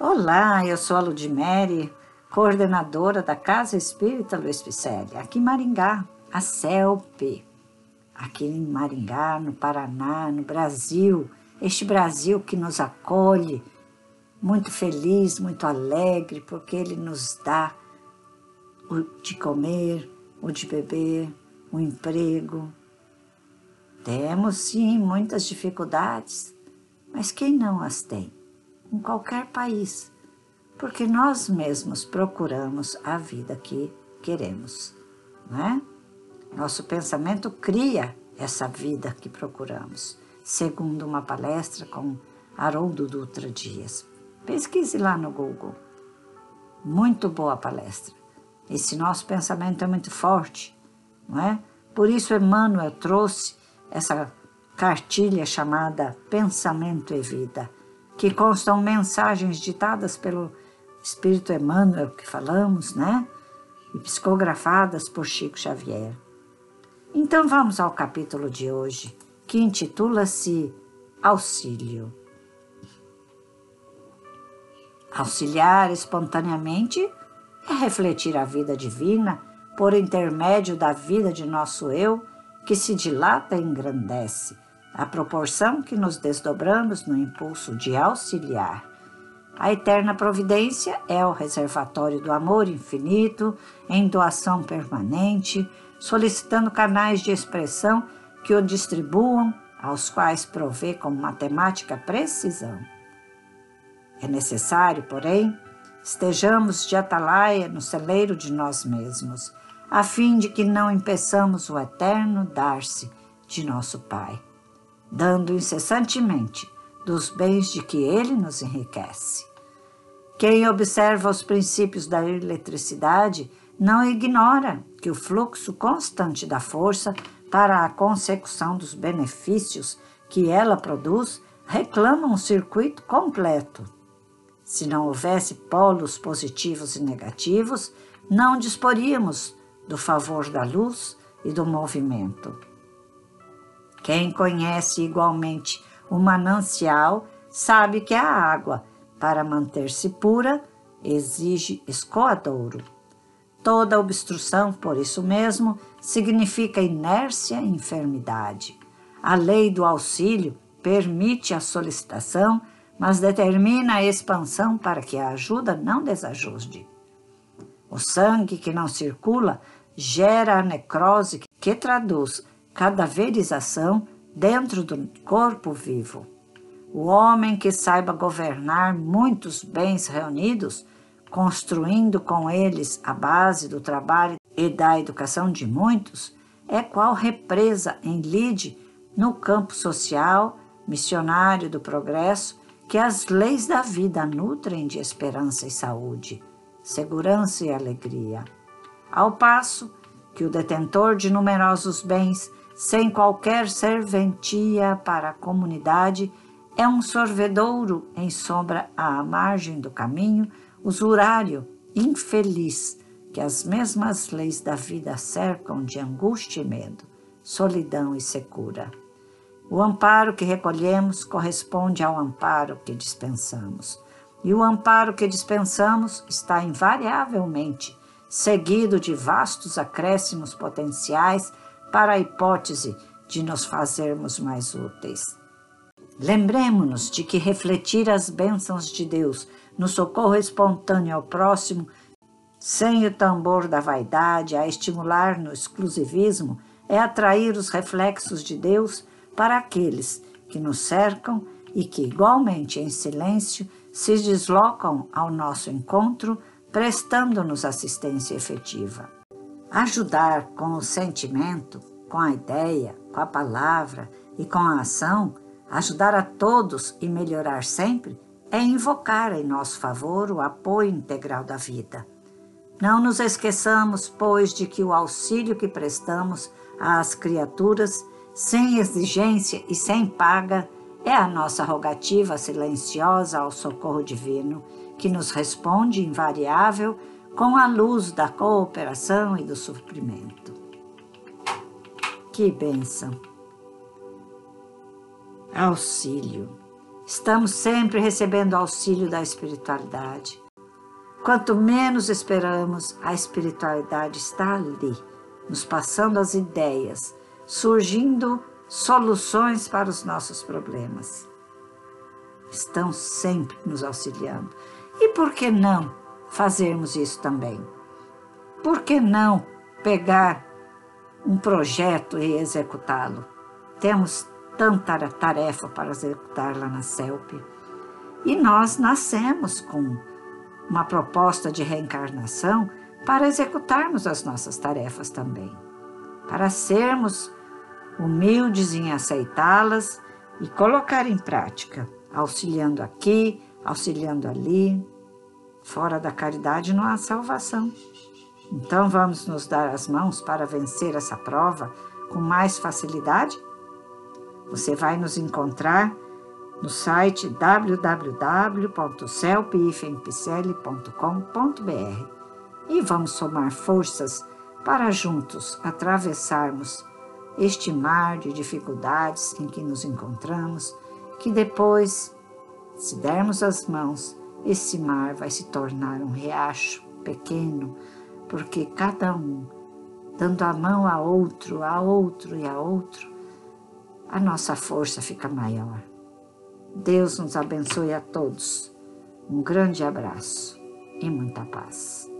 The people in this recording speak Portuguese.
Olá, eu sou a Ludmere, coordenadora da Casa Espírita Luiz Picelli, aqui em Maringá, a CELP, aqui em Maringá, no Paraná, no Brasil, este Brasil que nos acolhe, muito feliz, muito alegre, porque ele nos dá o de comer, o de beber, o emprego. Temos sim muitas dificuldades, mas quem não as tem? Em qualquer país, porque nós mesmos procuramos a vida que queremos, não é? Nosso pensamento cria essa vida que procuramos, segundo uma palestra com Haroldo Dutra Dias. Pesquise lá no Google. Muito boa palestra. Esse nosso pensamento é muito forte, não é? Por isso Emmanuel trouxe essa cartilha chamada Pensamento e Vida, que constam mensagens ditadas pelo Espírito Emmanuel, que falamos, né? E psicografadas por Chico Xavier. Então vamos ao capítulo de hoje, que intitula-se Auxílio. Auxiliar espontaneamente é refletir a vida divina por intermédio da vida de nosso eu, que se dilata e engrandece, à proporção que nos desdobramos no impulso de auxiliar. A eterna providência é o reservatório do amor infinito, em doação permanente, solicitando canais de expressão que o distribuam, aos quais provê com matemática precisão. É necessário, porém, estejamos de atalaia no celeiro de nós mesmos, a fim de que não impeçamos o eterno dar-se de nosso Pai dando incessantemente dos bens de que ele nos enriquece. Quem observa os princípios da eletricidade não ignora que o fluxo constante da força para a consecução dos benefícios que ela produz reclama um circuito completo. Se não houvesse polos positivos e negativos, não disporíamos do favor da luz e do movimento. Quem conhece igualmente o manancial sabe que a água, para manter-se pura, exige escoadouro. Toda obstrução, por isso mesmo, significa inércia e enfermidade. A lei do auxílio permite a solicitação, mas determina a expansão para que a ajuda não desajuste. O sangue que não circula gera a necrose que traduz cadaverização dentro do corpo vivo. O homem que saiba governar muitos bens reunidos, construindo com eles a base do trabalho e da educação de muitos, é qual represa em lide no campo social, missionário do progresso, que as leis da vida nutrem de esperança e saúde, segurança e alegria. Ao passo que o detentor de numerosos bens sem qualquer serventia para a comunidade, é um sorvedouro em sombra à margem do caminho, usurário, infeliz, que as mesmas leis da vida cercam de angústia e medo, solidão e secura. O amparo que recolhemos corresponde ao amparo que dispensamos. E o amparo que dispensamos está invariavelmente seguido de vastos acréscimos potenciais para a hipótese de nos fazermos mais úteis. Lembremos-nos de que refletir as bênçãos de Deus no socorro espontâneo ao próximo, sem o tambor da vaidade a estimular no exclusivismo, é atrair os reflexos de Deus para aqueles que nos cercam e que, igualmente em silêncio, se deslocam ao nosso encontro, prestando-nos assistência efetiva. Ajudar com o sentimento, com a ideia, com a palavra e com a ação, ajudar a todos e melhorar sempre, é invocar em nosso favor o apoio integral da vida. Não nos esqueçamos, pois, de que o auxílio que prestamos às criaturas, sem exigência e sem paga, é a nossa rogativa silenciosa ao socorro divino, que nos responde invariável com a luz da cooperação e do suprimento. Que bênção! Auxílio. Estamos sempre recebendo auxílio da espiritualidade. Quanto menos esperamos, a espiritualidade está ali, nos passando as ideias, surgindo soluções para os nossos problemas. Estão sempre nos auxiliando. E por que não fazermos isso também? Por que não pegar um projeto e executá-lo? Temos tanta tarefa para executar lá na CELP. E nós nascemos com uma proposta de reencarnação para executarmos as nossas tarefas também, para sermos humildes em aceitá-las e colocar em prática, auxiliando aqui, auxiliando ali. Fora da caridade não há salvação. Então vamos nos dar as mãos para vencer essa prova com mais facilidade? Você vai nos encontrar no site www.celpifempicele.com.br e vamos somar forças para juntos atravessarmos este mar de dificuldades em que nos encontramos, que depois, se dermos as mãos, esse mar vai se tornar um riacho pequeno, porque cada um, dando a mão a outro, a outro e a outro, a nossa força fica maior. Deus nos abençoe a todos. Um grande abraço e muita paz.